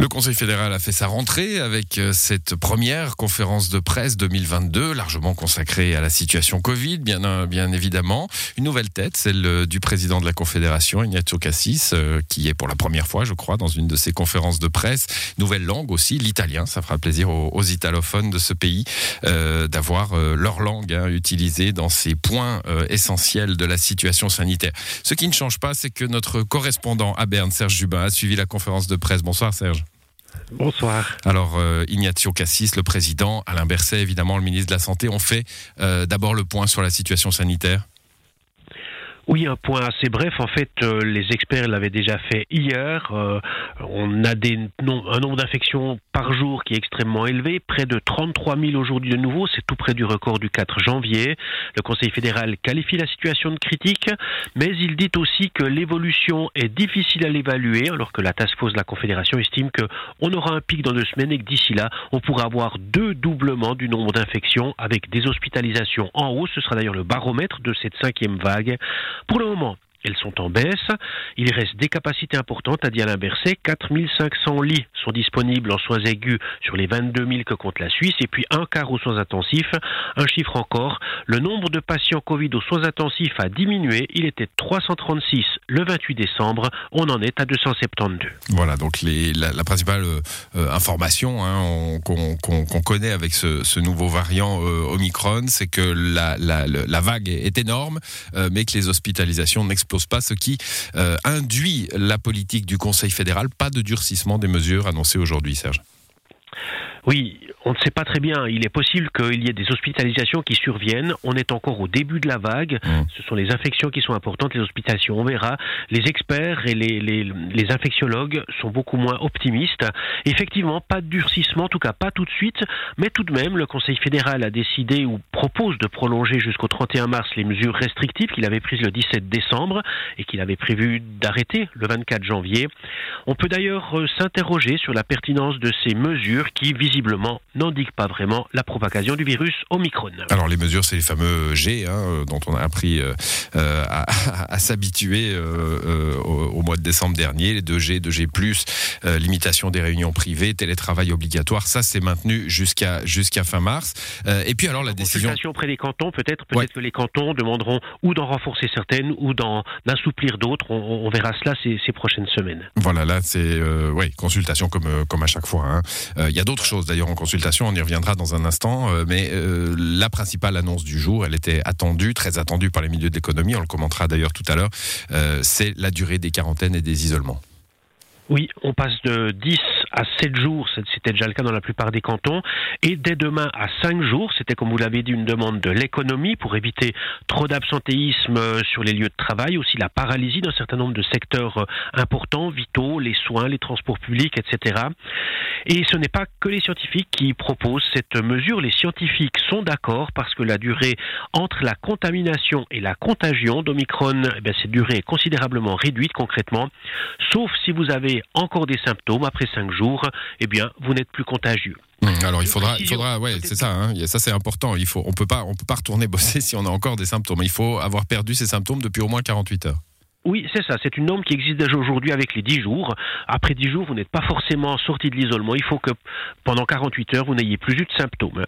Le Conseil fédéral a fait sa rentrée avec euh, cette première conférence de presse 2022, largement consacrée à la situation Covid, bien, euh, bien évidemment. Une nouvelle tête, celle euh, du président de la Confédération, Ignacio Cassis, qui est pour la première fois, je crois, dans une de ses conférences de presse. Nouvelle langue aussi, l'italien. Ça fera plaisir aux, italophones de ce pays d'avoir leur langue hein, utilisée dans ces points essentiels de la situation sanitaire. Ce qui ne change pas, c'est que notre correspondant à Berne, Serge Jubin, a suivi la conférence de presse. Bonsoir Serge. Bonsoir. Alors, euh, Ignazio Cassis, le président, Alain Berset, évidemment, le ministre de la Santé, ont fait euh, d'abord le point sur la situation sanitaire oui, un point assez bref. En fait, euh, les experts l'avaient déjà fait hier. Euh, on a un nombre d'infections par jour qui est extrêmement élevé, près de 33 000 aujourd'hui de nouveau. C'est tout près du record du 4 janvier. Le Conseil fédéral qualifie la situation de critique, mais il dit aussi que l'évolution est difficile à l'évaluer, alors que la task force de la Confédération estime qu'on aura un pic dans deux semaines et que d'ici là, on pourra avoir deux doublements du nombre d'infections avec des hospitalisations en hausse. Ce sera d'ailleurs le baromètre de cette cinquième vague. Pour le moment, elles sont en baisse. Il reste des capacités importantes, a dit Alain Berset. 4500 lits sont disponibles en soins aigus sur les 22 000 que compte la Suisse, et puis un quart aux soins intensifs. Un chiffre encore, le nombre de patients Covid aux soins intensifs a diminué. Il était 336 le 28 décembre. On en est à 272. Voilà, donc la, principale euh, information hein, qu'on connaît avec ce, nouveau variant euh, Omicron, c'est que la, la, vague est énorme, euh, mais que les hospitalisations n'explosent pas, ce qui euh, induit la politique du Conseil fédéral. Pas de durcissement des mesures annoncées aujourd'hui, Serge. Oui, on ne sait pas très bien. Il est possible qu'il y ait des hospitalisations qui surviennent. On est encore au début de la vague. Mmh. Ce sont les infections qui sont importantes, les hospitalisations. On verra. Les experts et les, les, infectiologues sont beaucoup moins optimistes. Effectivement, pas de durcissement, en tout cas pas tout de suite. Mais tout de même, le Conseil fédéral a décidé ou propose de prolonger jusqu'au 31 mars les mesures restrictives qu'il avait prises le 17 décembre et qu'il avait prévu d'arrêter le 24 janvier. On peut d'ailleurs euh, s'interroger sur la pertinence de ces mesures qui, visiblement, n'indiquent pas vraiment la propagation du virus Omicron. Alors les mesures, c'est les fameux G hein, euh, dont on a appris euh, euh, à, s'habituer au, mois de décembre dernier, les 2G, 2G+, limitation des réunions privées, télétravail obligatoire, ça c'est maintenu jusqu'à jusqu'à fin mars. et puis alors la décision... auprès des cantons, peut-être peut-être que les cantons demanderont ou d'en renforcer certaines ou d'en assouplir d'autres. On, verra cela ces, ces, prochaines semaines. Voilà, là c'est ouais, consultation comme, comme à chaque fois. Hein. Il y a d'autres choses d'ailleurs en consultation, on y reviendra dans un instant, euh, mais euh, la principale annonce du jour, elle était attendue, très attendue par les milieux de l'économie, on le commentera d'ailleurs tout à l'heure, euh, c'est la durée des quarantaines et des isolements. Oui, on passe de 10 à 7 jours, c'était déjà le cas dans la plupart des cantons, et dès demain à 5 jours, c'était comme vous l'avez dit une demande de l'économie pour éviter trop d'absentéisme euh, sur les lieux de travail, aussi la paralysie d'un certain nombre de secteurs euh, importants, vitaux, les soins, les transports publics, etc. Et ce n'est pas que les scientifiques qui proposent cette mesure, les scientifiques sont d'accord parce que la durée entre la contamination et la contagion d'Omicron, eh cette durée est considérablement réduite concrètement, sauf si vous avez encore des symptômes après 5 jours, eh bien, vous n'êtes plus contagieux. Mmh, alors il faudra, il faudra, ouais, c'est ça, hein, ça c'est important. Il faut, on peut pas, on peut pas retourner bosser si on a encore des symptômes. Il faut avoir perdu ces symptômes depuis au moins 48 heures. Oui, c'est ça. C'est une norme qui existe déjà aujourd'hui avec les 10 jours. Après 10 jours, vous n'êtes pas forcément sorti de l'isolement. Il faut que pendant 48 heures, vous n'ayez plus eu de symptômes.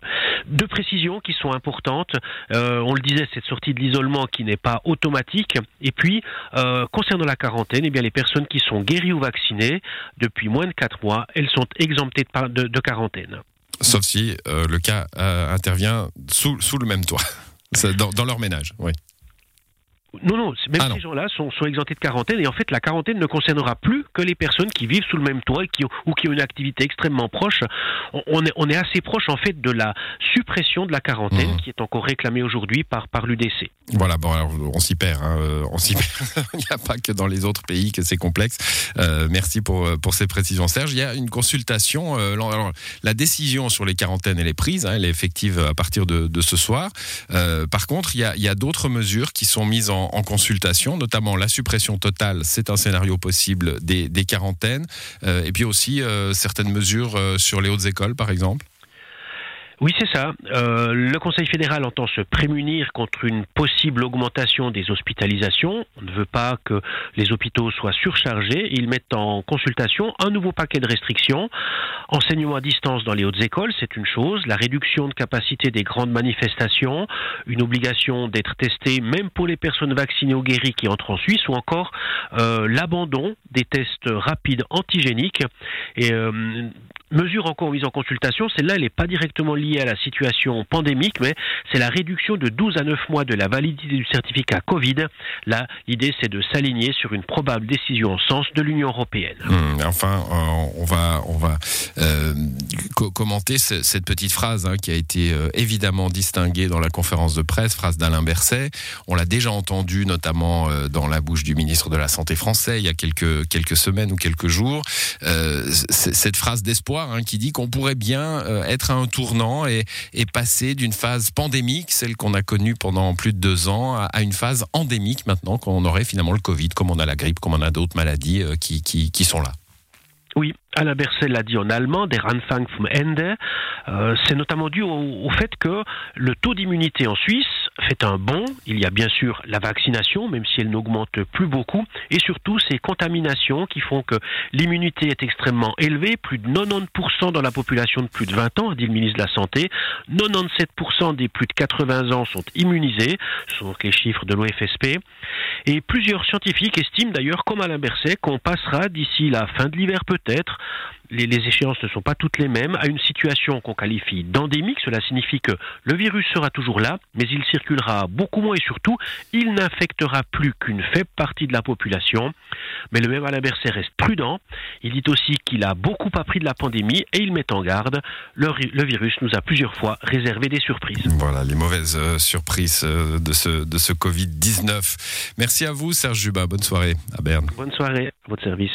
Deux précisions qui sont importantes. Euh, on le disait, cette sortie de l'isolement qui n'est pas automatique. Et puis, euh, concernant la quarantaine, eh bien, les personnes qui sont guéries ou vaccinées depuis moins de 4 mois, elles sont exemptées de, quarantaine. Sauf si euh, le cas intervient sous, sous le même toit, dans, dans leur ménage. Oui. Non, non, même ah ces gens-là sont, sont, exemptés de quarantaine et en fait la quarantaine ne concernera plus que les personnes qui vivent sous le même toit et qui, ou qui ont une activité extrêmement proche. On, est, on est assez proche en fait de la suppression de la quarantaine mmh. qui est encore réclamée aujourd'hui par, par l'UDC. Voilà, bon, alors, on s'y perd, hein, euh, on s'y perd. Il n'y a pas que dans les autres pays que c'est complexe. Euh, merci pour, euh, pour ces précisions, Serge. Il y a une consultation. Euh, alors, la décision sur les quarantaines, elle est prise, hein, elle est effective à partir de, de ce soir. Euh, par contre, il y a, il y a d'autres mesures qui sont mises en en, consultation, notamment la suppression totale, c'est un scénario possible des, quarantaines, euh, et puis aussi certaines mesures sur les hautes écoles, par exemple. Oui, c'est ça. Euh, le Conseil fédéral entend se prémunir contre une possible augmentation des hospitalisations. On ne veut pas que les hôpitaux soient surchargés. Ils mettent en consultation un nouveau paquet de restrictions. Enseignement à distance dans les hautes écoles, c'est une chose. La réduction de capacité des grandes manifestations, une obligation d'être testé même pour les personnes vaccinées ou guéries qui entrent en Suisse, ou encore euh, l'abandon des tests rapides antigéniques. Euh, mesure encore mise en consultation, celle-là, elle n'est pas directement liée à la situation pandémique, mais c'est la réduction de 12 à 9 mois de la validité du certificat Covid. Là, l'idée, c'est de s'aligner sur une probable décision en sens de l'Union européenne. Hmm, enfin, euh, on va, on va euh, commenter cette petite phrase hein, qui a été euh, évidemment distinguée dans la conférence de presse, phrase d'Alain Berset. On l'a déjà entendue notamment dans la bouche du ministre de la Santé français il y a quelques, quelques semaines ou quelques jours. cette phrase d'espoir Hein, qui dit qu'on pourrait bien euh, être à un tournant et, passer d'une phase pandémique, celle qu'on a connue pendant plus de deux ans, à, une phase endémique maintenant qu'on aurait finalement le Covid, comme on a la grippe, comme on a d'autres maladies euh, qui, sont là. Oui, Alain Berset l'a dit en allemand, der Anfang vom Ende. Euh, c'est notamment dû au, fait que le taux d'immunité en Suisse fait un bond. Il y a bien sûr la vaccination, même si elle n'augmente plus beaucoup, et surtout ces contaminations qui font que l'immunité est extrêmement élevée. Plus de 90% dans la population de plus de 20 ans, dit le ministre de la Santé. 97% des plus de 80 ans sont immunisés. Ce sont les chiffres de l'OFSP. Et plusieurs scientifiques estiment d'ailleurs, comme Alain Berset, qu'on passera d'ici la fin de l'hiver peut-être les, échéances ne sont pas toutes les mêmes, à une situation qu'on qualifie d'endémique. Cela signifie que le virus sera toujours là, mais il circulera beaucoup moins et surtout, il n'infectera plus qu'une faible partie de la population. Mais le même Alain Berset reste prudent. Il dit aussi qu'il a beaucoup appris de la pandémie et il met en garde. Le, le virus nous a plusieurs fois réservé des surprises. Voilà, les mauvaises euh, surprises euh, de ce, de ce Covid-19. Merci à vous, Serge Jubin. Bonne soirée à Berne. Bonne soirée, à votre service.